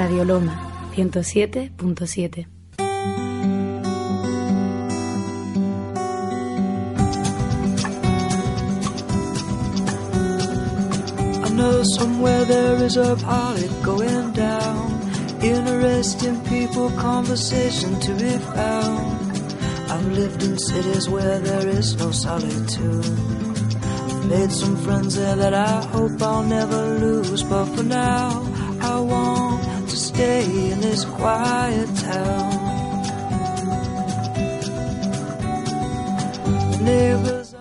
Radio Loma 107.7. I know somewhere there is a pilot going down. Interesting people, conversation to be found. I've lived in cities where there is no solitude. Made some friends there that I hope I'll never lose. But for now, I want in this quiet town.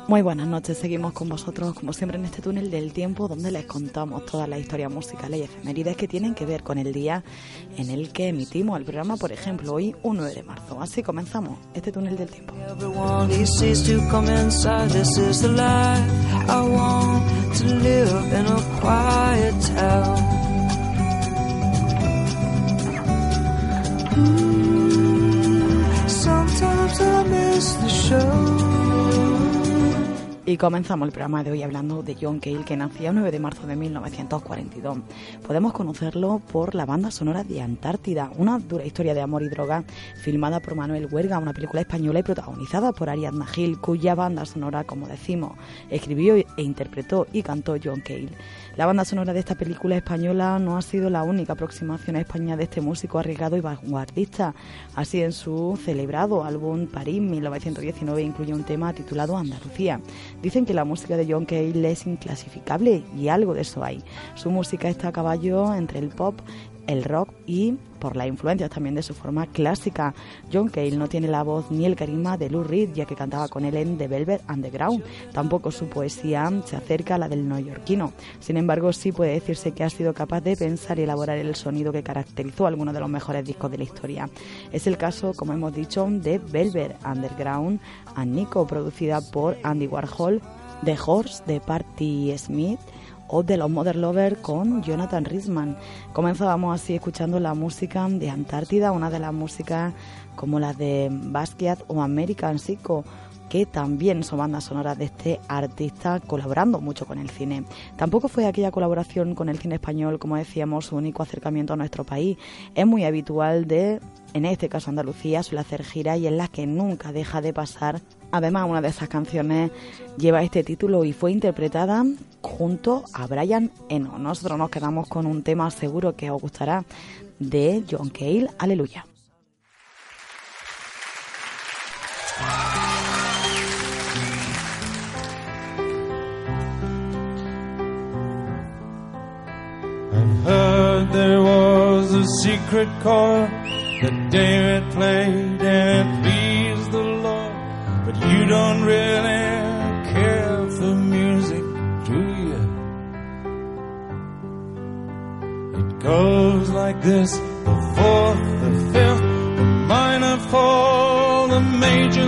Muy buenas noches, seguimos con vosotros como siempre en este túnel del tiempo donde les contamos todas las historias musicales y efemérides que tienen que ver con el día en el que emitimos el programa, por ejemplo, hoy 1 de marzo. Así comenzamos este túnel del tiempo. Sometimes I miss the show. Y comenzamos el programa de hoy hablando de John Cale, que nacía el 9 de marzo de 1942. Podemos conocerlo por la banda sonora de Antártida, una dura historia de amor y droga, filmada por Manuel Huerga, una película española y protagonizada por Ariadna Gil, cuya banda sonora, como decimos, escribió e interpretó y cantó John Cale. La banda sonora de esta película española no ha sido la única aproximación a España de este músico arriesgado y vanguardista. Así, en su celebrado álbum París 1919 incluye un tema titulado Andalucía. Dicen que la música de John Cale es inclasificable y algo de eso hay. Su música está a caballo entre el pop, el rock y por las influencias también de su forma clásica. John Cale no tiene la voz ni el carisma de Lou Reed, ya que cantaba con él en The Velvet Underground. Tampoco su poesía se acerca a la del neoyorquino. Sin embargo, sí puede decirse que ha sido capaz de pensar y elaborar el sonido que caracterizó algunos de los mejores discos de la historia. Es el caso, como hemos dicho, de Velvet Underground, a Nico, producida por Andy Warhol, The Horse de Party Smith, o de los Mother Lovers con Jonathan Risman. Comenzábamos así escuchando la música de Antártida, una de las músicas como las de Basquiat o American Psycho que también son bandas sonoras de este artista colaborando mucho con el cine. Tampoco fue aquella colaboración con el cine español, como decíamos, su único acercamiento a nuestro país. Es muy habitual de, en este caso Andalucía, suele hacer giras y en las que nunca deja de pasar. Además, una de esas canciones lleva este título y fue interpretada junto a Brian Eno. Nosotros nos quedamos con un tema seguro que os gustará de John Cale, Aleluya. You don't really care for music, do you? It goes like this: the fourth, the fifth, the minor fall, the major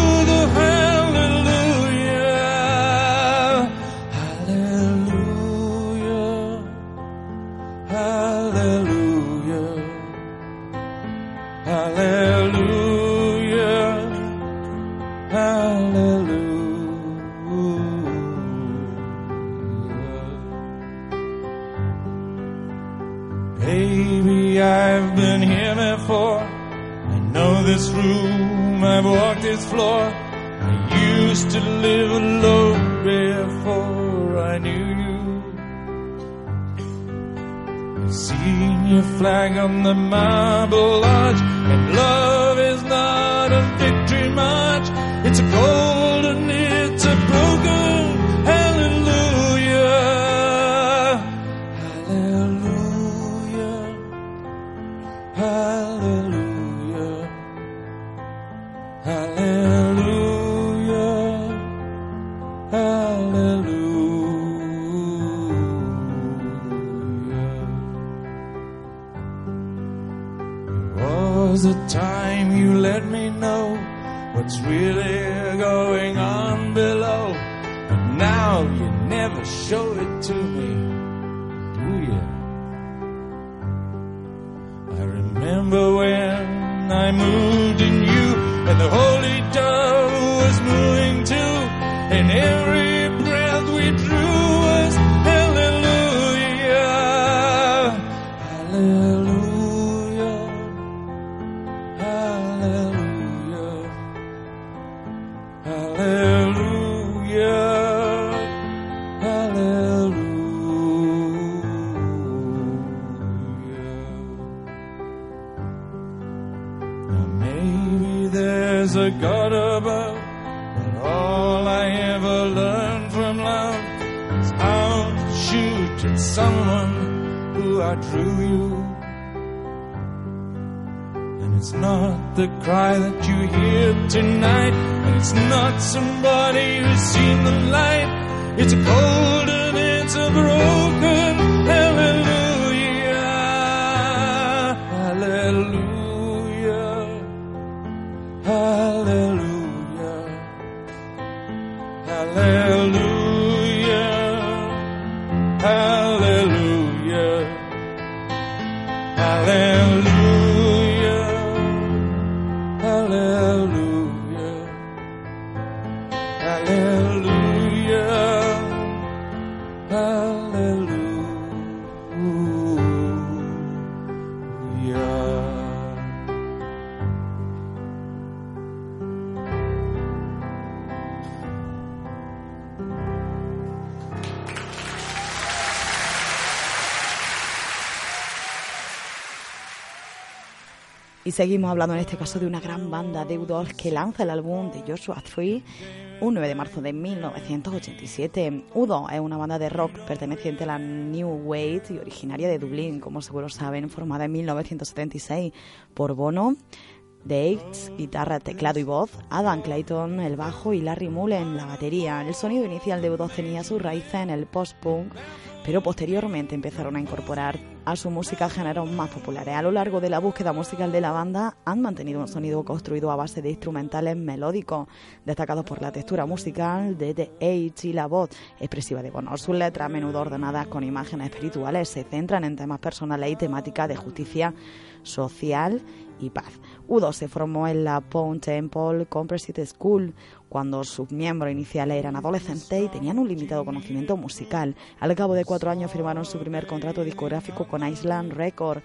floor. I used to live alone before I knew you. Seen your flag on the marble lodge, Hallelujah. Hallelujah. There was a time you let me know what's really someone who drew you. And it's not the cry that you hear tonight, and it's not somebody who's seen the light. It's a cold and it's a broken Seguimos hablando en este caso de una gran banda de U2 que lanza el álbum de Joshua Tree un 9 de marzo de 1987. U2 es una banda de rock perteneciente a la New Wave y originaria de Dublín, como seguro saben, formada en 1976 por Bono, Dates, guitarra, teclado y voz, Adam Clayton, el bajo y Larry Mullen, la batería. El sonido inicial de U2 tenía sus raíces en el post-punk, pero posteriormente empezaron a incorporar a su música géneros más populares. A lo largo de la búsqueda musical de la banda han mantenido un sonido construido a base de instrumentales melódicos, destacados por la textura musical de The Age y la voz expresiva de Bono. Sus letras, a menudo ordenadas con imágenes espirituales, se centran en temas personales y temáticas de justicia social y paz. U2 se formó en la Pound Temple Composite School cuando sus miembros iniciales eran adolescentes y tenían un limitado conocimiento musical. Al cabo de cuatro años firmaron su primer contrato discográfico con Island Records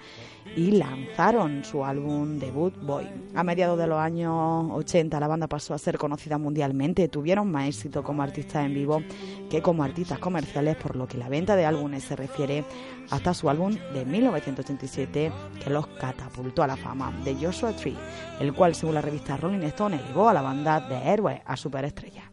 y lanzaron su álbum debut Boy. A mediados de los años 80 la banda pasó a ser conocida mundialmente, tuvieron más éxito como artistas en vivo que como artistas comerciales, por lo que la venta de álbumes se refiere hasta su álbum de 1987 que los catapultó a la fama, de Joshua Tree, el cual según la revista Rolling Stone elevó a la banda de héroes a superestrella.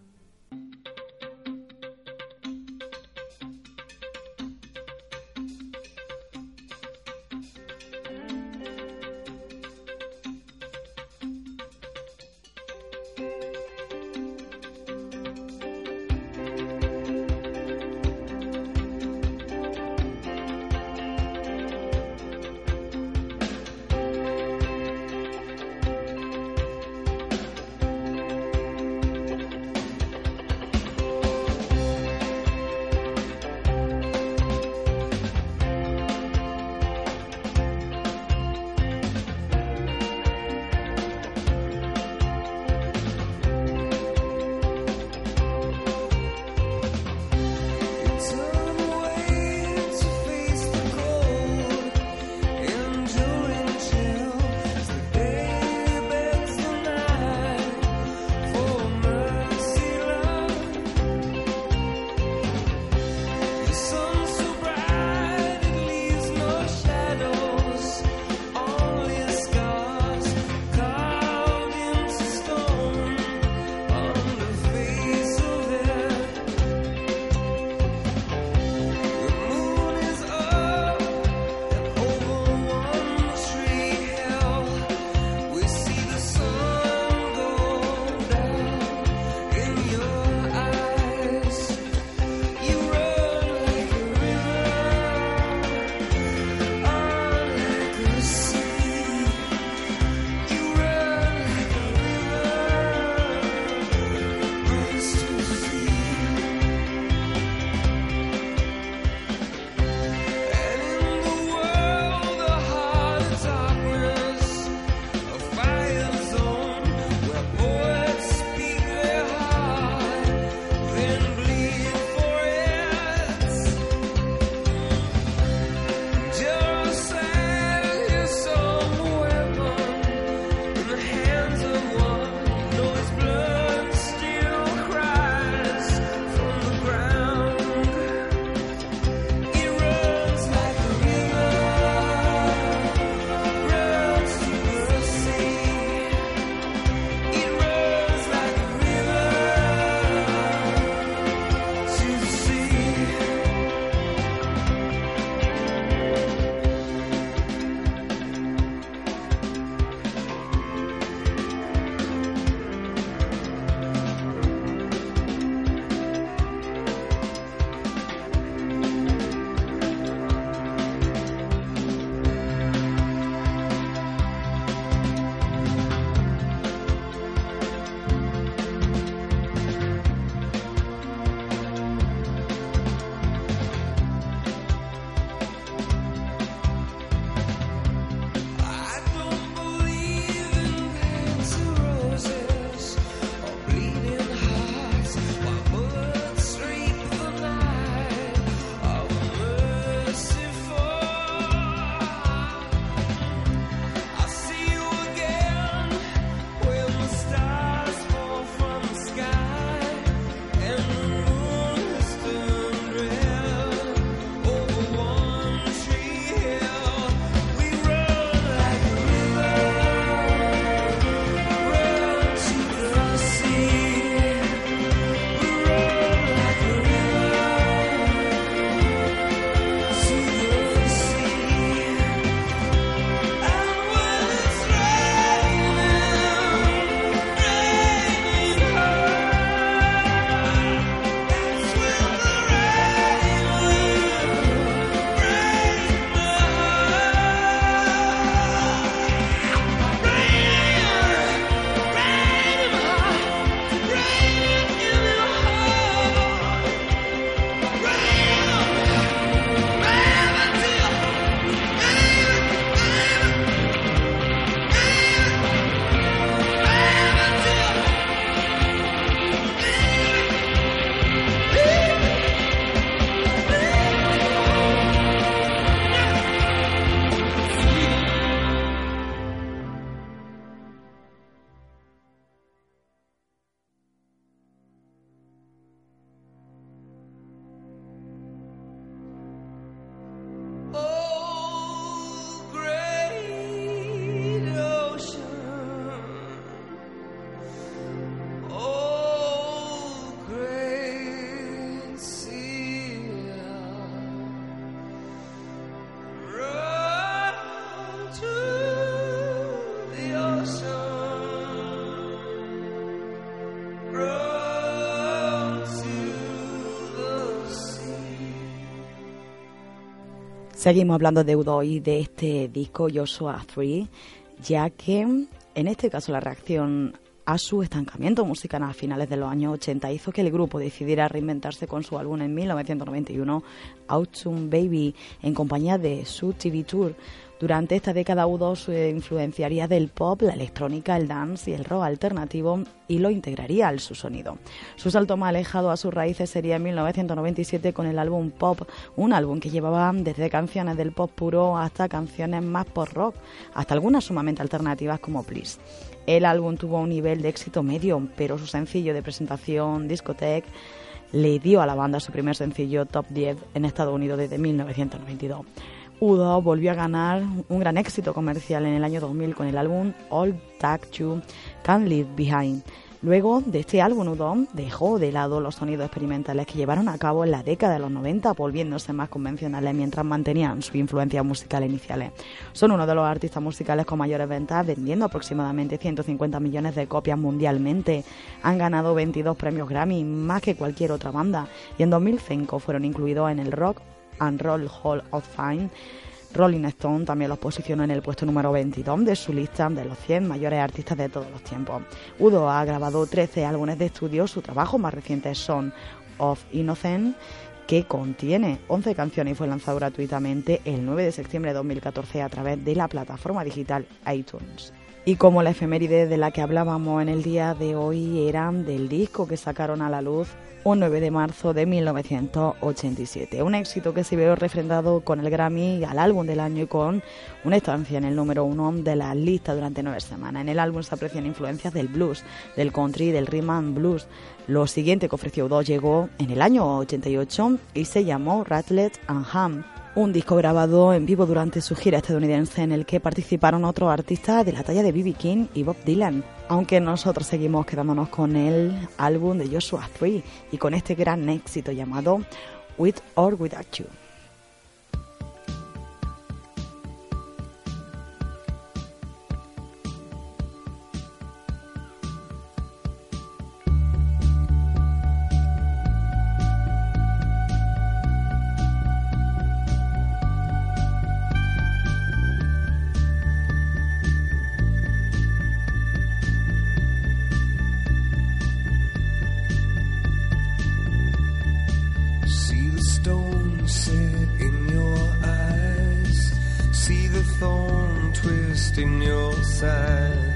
Seguimos hablando de Udo y de este disco Joshua 3, ya que en este caso la reacción a su estancamiento musical a finales de los años 80 hizo que el grupo decidiera reinventarse con su álbum en 1991, Autumn Baby, en compañía de su TV Tour. Durante esta década U2 se influenciaría del pop, la electrónica, el dance y el rock alternativo y lo integraría al su sonido. Su salto más alejado a sus raíces sería en 1997 con el álbum Pop, un álbum que llevaba desde canciones del pop puro hasta canciones más pop rock, hasta algunas sumamente alternativas como Please. El álbum tuvo un nivel de éxito medio, pero su sencillo de presentación, Discotech, le dio a la banda su primer sencillo Top 10 en Estados Unidos desde 1992. Udo volvió a ganar un gran éxito comercial en el año 2000 con el álbum All That You Can Leave Behind. Luego de este álbum, Udo dejó de lado los sonidos experimentales que llevaron a cabo en la década de los 90, volviéndose más convencionales mientras mantenían su influencia musical iniciales. Son uno de los artistas musicales con mayores ventas, vendiendo aproximadamente 150 millones de copias mundialmente. Han ganado 22 premios Grammy, más que cualquier otra banda, y en 2005 fueron incluidos en el Rock and Roll Hall of Fame. Rolling Stone también los posicionó en el puesto número 22 de su lista de los 100 mayores artistas de todos los tiempos. Udo ha grabado 13 álbumes de estudio, su trabajo más reciente Son of Innocent, que contiene 11 canciones y fue lanzado gratuitamente el 9 de septiembre de 2014 a través de la plataforma digital iTunes. Y como la efeméride de la que hablábamos en el día de hoy eran del disco que sacaron a la luz un 9 de marzo de 1987. Un éxito que se vio refrendado con el Grammy al álbum del año y con una estancia en el número uno de la lista durante nueve semanas. En el álbum se aprecian influencias del blues, del country, del rhythm and blues. Lo siguiente que ofreció Dos llegó en el año 88 y se llamó Ratlet and Ham un disco grabado en vivo durante su gira estadounidense en el que participaron otros artistas de la talla de B.B. King y Bob Dylan, aunque nosotros seguimos quedándonos con el álbum de Joshua 3 y con este gran éxito llamado With or Without You. side.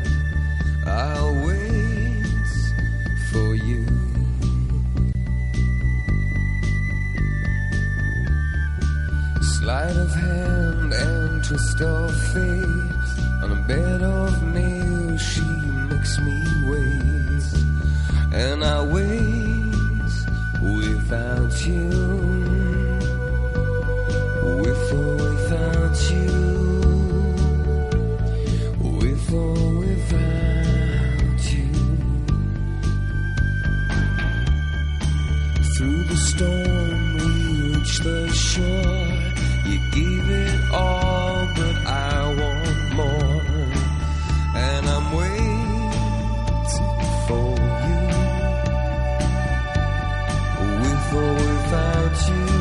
you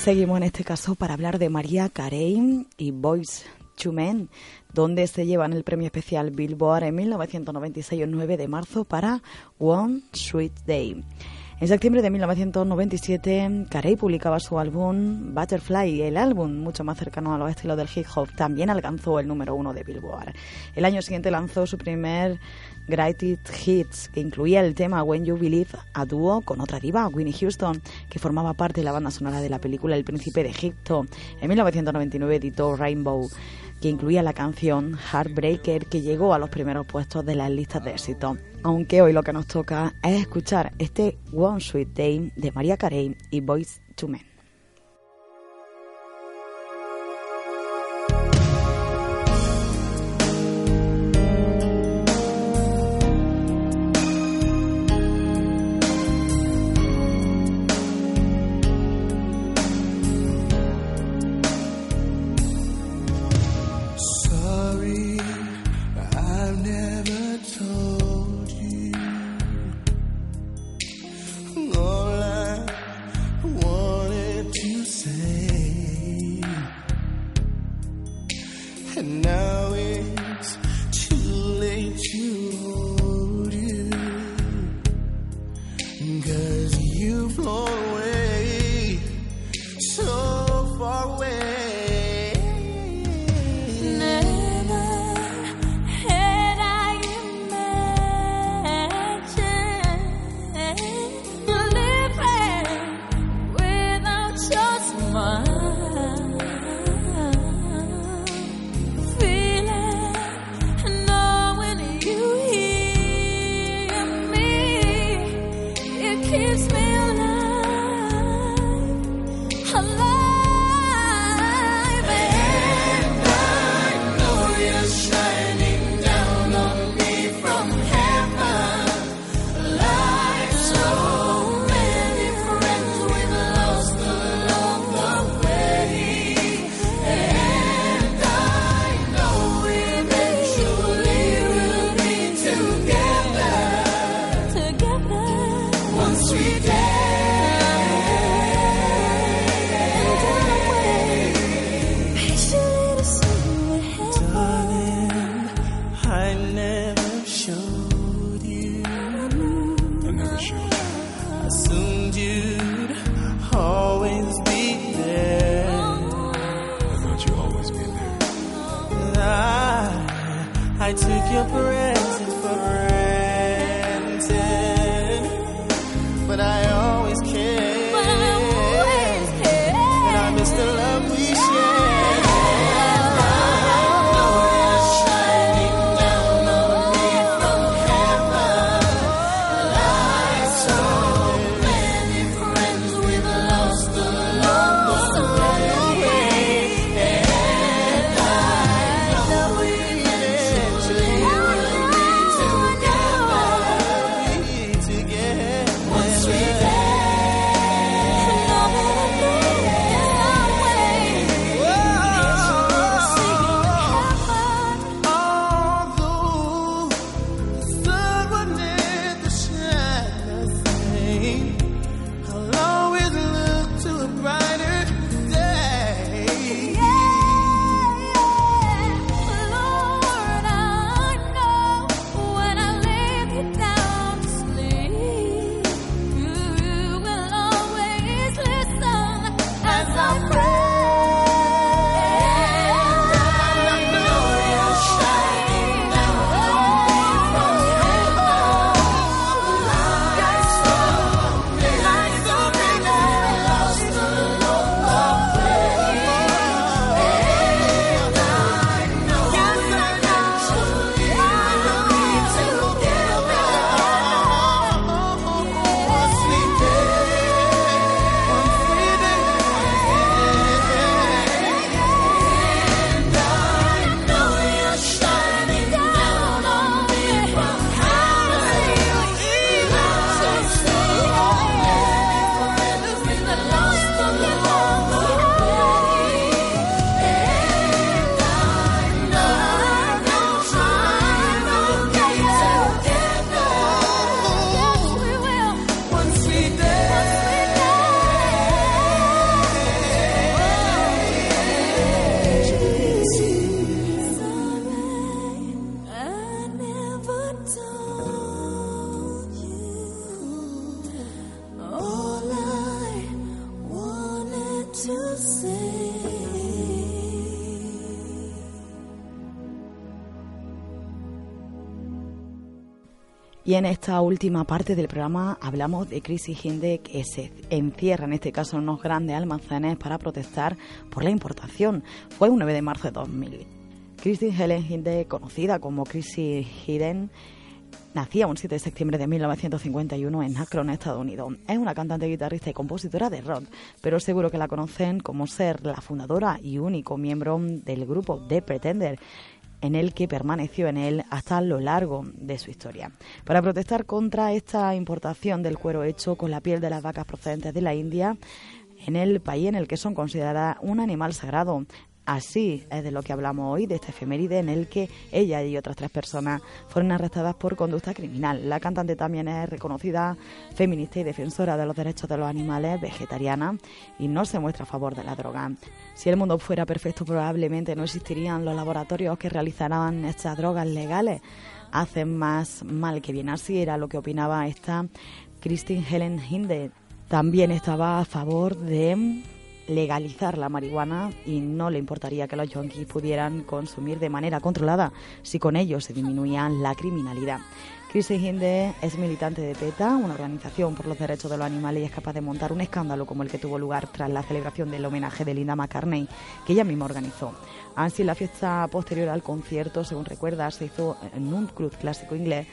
seguimos en este caso para hablar de María Carey y Boys to donde se llevan el premio especial Billboard en 1996, el 9 de marzo, para One Sweet Day. En septiembre de 1997, Carey publicaba su álbum Butterfly, el álbum mucho más cercano a los estilos del hip hop, también alcanzó el número uno de Billboard. El año siguiente lanzó su primer Greatest Hits, que incluía el tema When You Believe, a dúo con otra diva, Winnie Houston, que formaba parte de la banda sonora de la película El Príncipe de Egipto. En 1999 editó Rainbow, que incluía la canción Heartbreaker, que llegó a los primeros puestos de las listas de éxito. Aunque hoy lo que nos toca es escuchar este One Sweet Day de María Carey y Boys to Men. En esta última parte del programa hablamos de Crisis Hinde que se encierra en este caso en unos grandes almacenes para protestar por la importación. Fue un 9 de marzo de 2000. Christine Helen Hinde, conocida como Chrissy Hidden, Nacía un 7 de septiembre de 1951 en Akron, Estados Unidos. Es una cantante, guitarrista y compositora de rock, pero seguro que la conocen como ser la fundadora y único miembro del grupo The Pretender en el que permaneció en él hasta lo largo de su historia. Para protestar contra esta importación del cuero hecho con la piel de las vacas procedentes de la India, en el país en el que son consideradas un animal sagrado. Así es de lo que hablamos hoy, de este efeméride en el que ella y otras tres personas fueron arrestadas por conducta criminal. La cantante también es reconocida feminista y defensora de los derechos de los animales, vegetariana y no se muestra a favor de la droga. Si el mundo fuera perfecto, probablemente no existirían los laboratorios que realizaran estas drogas legales. Hacen más mal que bien. Así era lo que opinaba esta Christine Helen Hinde. También estaba a favor de legalizar la marihuana y no le importaría que los yonkis pudieran consumir de manera controlada si con ello se disminuía la criminalidad. Chris Hinde es militante de PETA, una organización por los derechos de los animales y es capaz de montar un escándalo como el que tuvo lugar tras la celebración del homenaje de Linda McCartney, que ella misma organizó. Así, la fiesta posterior al concierto, según recuerda, se hizo en un club clásico inglés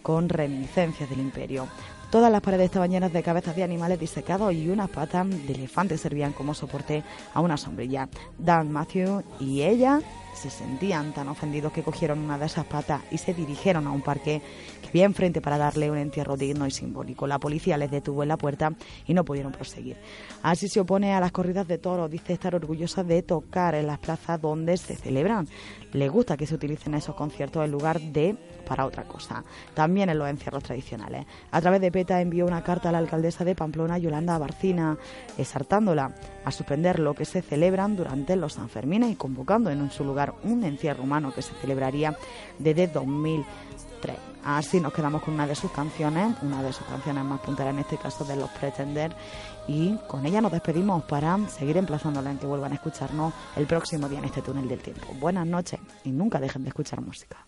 con reminiscencias del imperio. Todas las paredes estaban llenas de cabezas de animales disecados y unas patas de elefante servían como soporte a una sombrilla. Dan Matthew y ella se sentían tan ofendidos que cogieron una de esas patas y se dirigieron a un parque que había enfrente para darle un entierro digno y simbólico. La policía les detuvo en la puerta y no pudieron proseguir. Así se opone a las corridas de toros, dice estar orgullosa de tocar en las plazas donde se celebran. Le gusta que se utilicen esos conciertos en lugar de para otra cosa. También en los encierros tradicionales. A través de Envió una carta a la alcaldesa de Pamplona, Yolanda Barcina, exhortándola a suspender lo que se celebran durante los Sanfermines y convocando en su lugar un encierro humano que se celebraría desde 2003. Así nos quedamos con una de sus canciones, una de sus canciones más punteras en este caso de los Pretender y con ella nos despedimos para seguir emplazándola en que vuelvan a escucharnos el próximo día en este túnel del tiempo. Buenas noches y nunca dejen de escuchar música.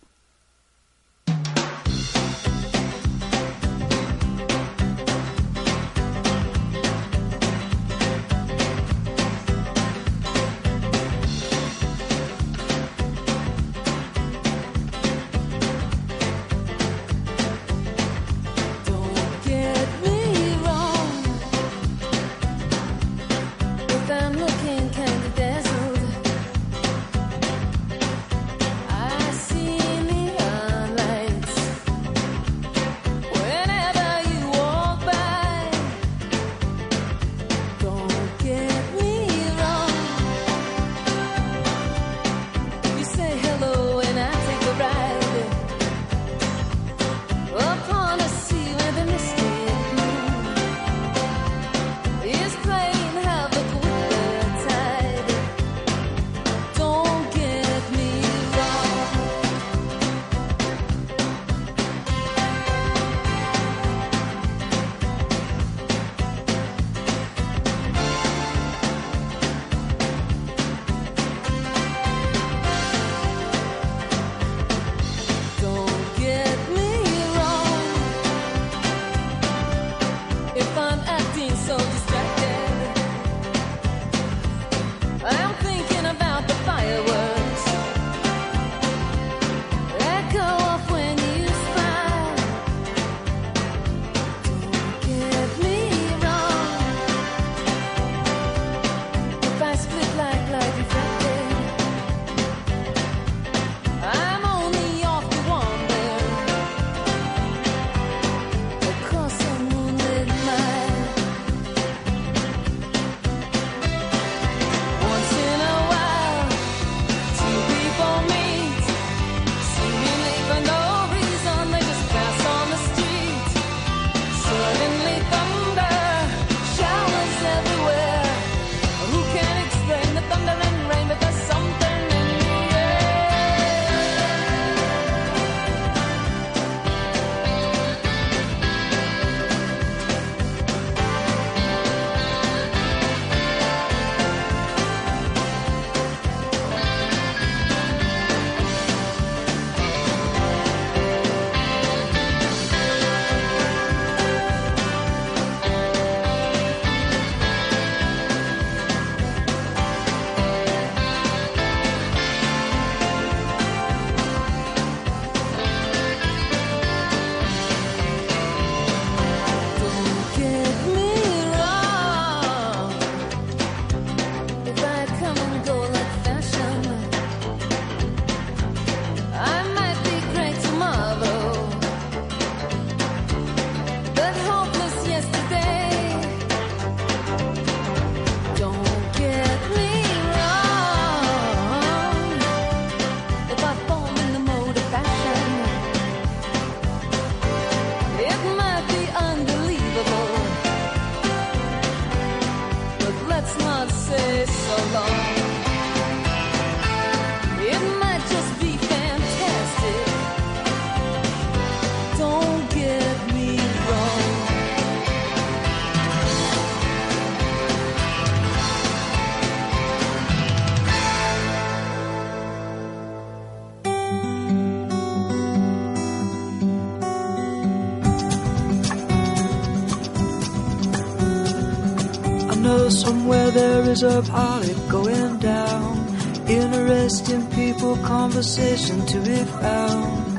Somewhere there is a party going down. Interesting people, conversation to be found.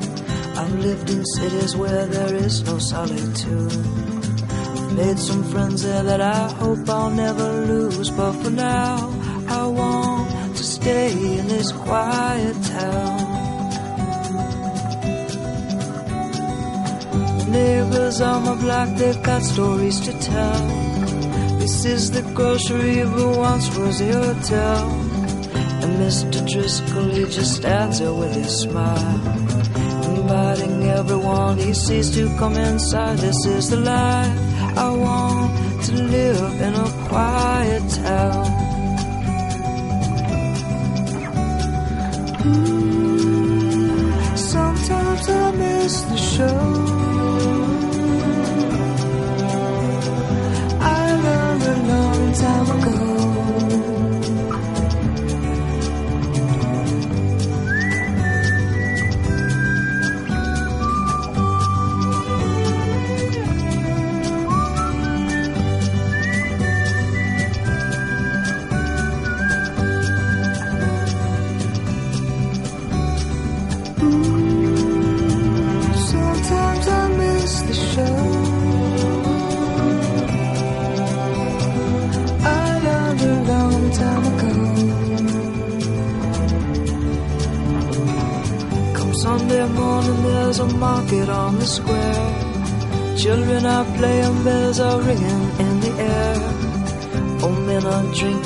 I've lived in cities where there is no solitude. I've Made some friends there that I hope I'll never lose. But for now, I want to stay in this quiet town. Neighbors on my block, they've got stories to tell. This is the grocery, but once was a hotel. And Mr. Driscoll, he just stands there with his smile. Inviting everyone he sees to come inside. This is the life I want to live in a quiet town. Mm, sometimes I miss the show.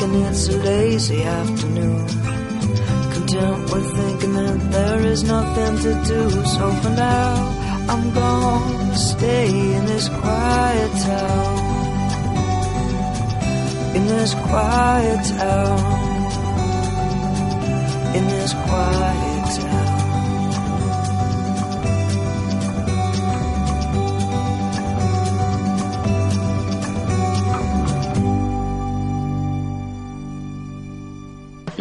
Are drinking, it's a lazy afternoon content with thinking that there is nothing to do. So for now, I'm gonna stay in this quiet town. In this quiet town. In this quiet town.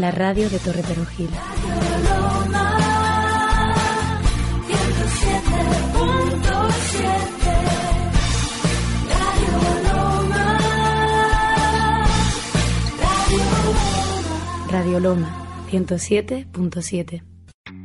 La radio de Torre Perugil. Radio Loma 107.7.